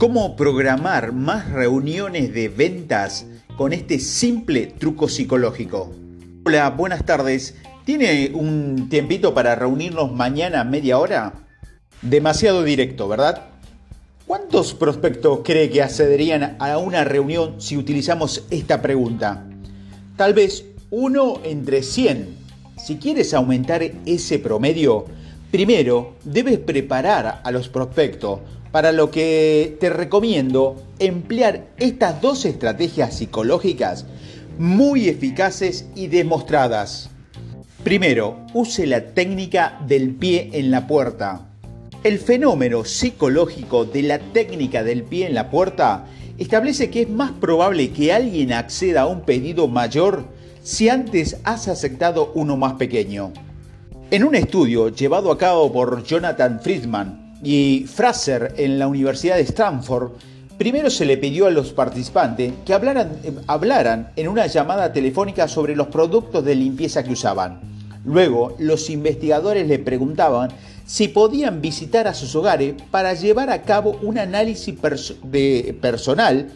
¿Cómo programar más reuniones de ventas con este simple truco psicológico? Hola, buenas tardes. ¿Tiene un tiempito para reunirnos mañana media hora? Demasiado directo, ¿verdad? ¿Cuántos prospectos cree que accederían a una reunión si utilizamos esta pregunta? Tal vez uno entre 100. Si quieres aumentar ese promedio, primero debes preparar a los prospectos para lo que te recomiendo emplear estas dos estrategias psicológicas muy eficaces y demostradas. Primero, use la técnica del pie en la puerta. El fenómeno psicológico de la técnica del pie en la puerta establece que es más probable que alguien acceda a un pedido mayor si antes has aceptado uno más pequeño. En un estudio llevado a cabo por Jonathan Friedman y Fraser en la Universidad de Stanford, primero se le pidió a los participantes que hablaran, hablaran en una llamada telefónica sobre los productos de limpieza que usaban. Luego, los investigadores le preguntaban si podían visitar a sus hogares para llevar a cabo un análisis de personal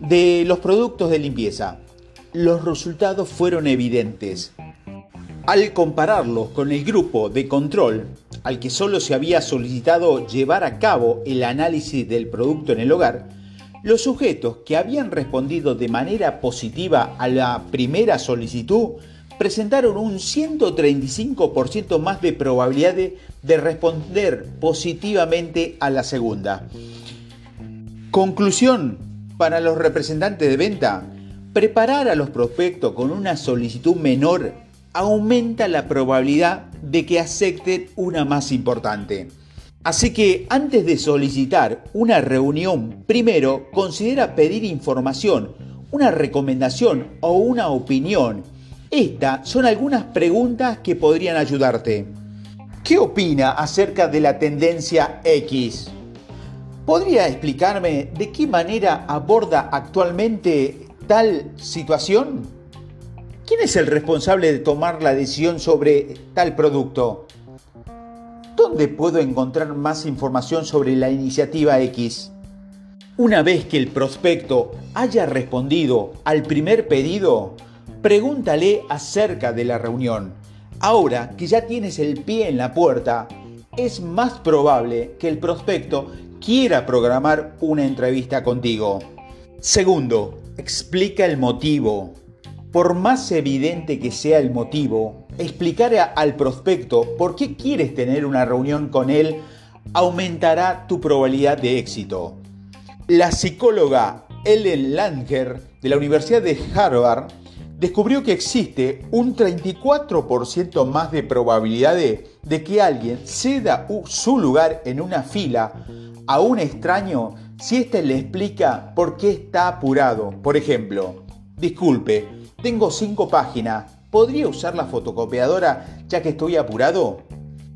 de los productos de limpieza. Los resultados fueron evidentes. Al compararlos con el grupo de control, al que solo se había solicitado llevar a cabo el análisis del producto en el hogar, los sujetos que habían respondido de manera positiva a la primera solicitud presentaron un 135% más de probabilidad de, responder positivamente a la segunda. Conclusión para los representantes de venta. Preparar a los prospectos con una solicitud menor aumenta la probabilidad de que acepten una más importante. Así que antes de solicitar una reunión, primero considera pedir información, una recomendación o una opinión. Estas son algunas preguntas que podrían ayudarte. ¿Qué opina acerca de la tendencia X? ¿Podría explicarme de qué manera aborda actualmente tal situación? ¿Quién es el responsable de tomar la decisión sobre tal producto? ¿Dónde puedo encontrar más información sobre la iniciativa X? Una vez que el prospecto haya respondido al primer pedido, pregúntale acerca de la reunión. Ahora que ya tienes el pie en la puerta, es más probable que el prospecto quiera programar una entrevista contigo. Segundo, explica el motivo. Por más evidente que sea el motivo, explicar al prospecto por qué quieres tener una reunión con él aumentará tu probabilidad de éxito. La psicóloga Ellen Langer de la Universidad de Harvard descubrió que existe un 34% más de probabilidad de que alguien ceda su lugar en una fila a un extraño si éste le explica por qué está apurado. Por ejemplo, disculpe, tengo cinco páginas. ¿Podría usar la fotocopiadora ya que estoy apurado?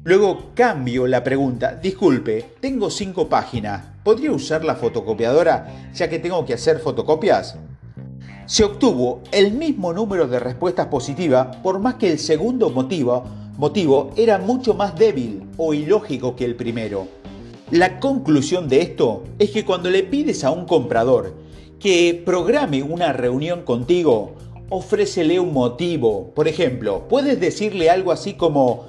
Luego cambio la pregunta. Disculpe, tengo cinco páginas. ¿Podría usar la fotocopiadora ya que tengo que hacer fotocopias? Se obtuvo el mismo número de respuestas positivas por más que el segundo motivo, motivo era mucho más débil o ilógico que el primero. La conclusión de esto es que cuando le pides a un comprador que programe una reunión contigo, ofrécele un motivo. Por ejemplo, puedes decirle algo así como,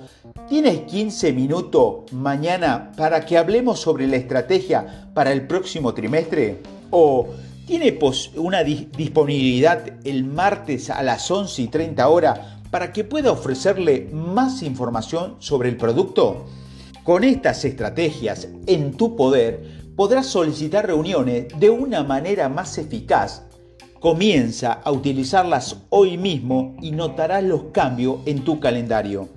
¿tienes 15 minutos mañana para que hablemos sobre la estrategia para el próximo trimestre? ¿O tiene una disponibilidad el martes a las 11 y 30 horas para que pueda ofrecerle más información sobre el producto? Con estas estrategias en tu poder, podrás solicitar reuniones de una manera más eficaz Comienza a utilizarlas hoy mismo y notarás los cambios en tu calendario.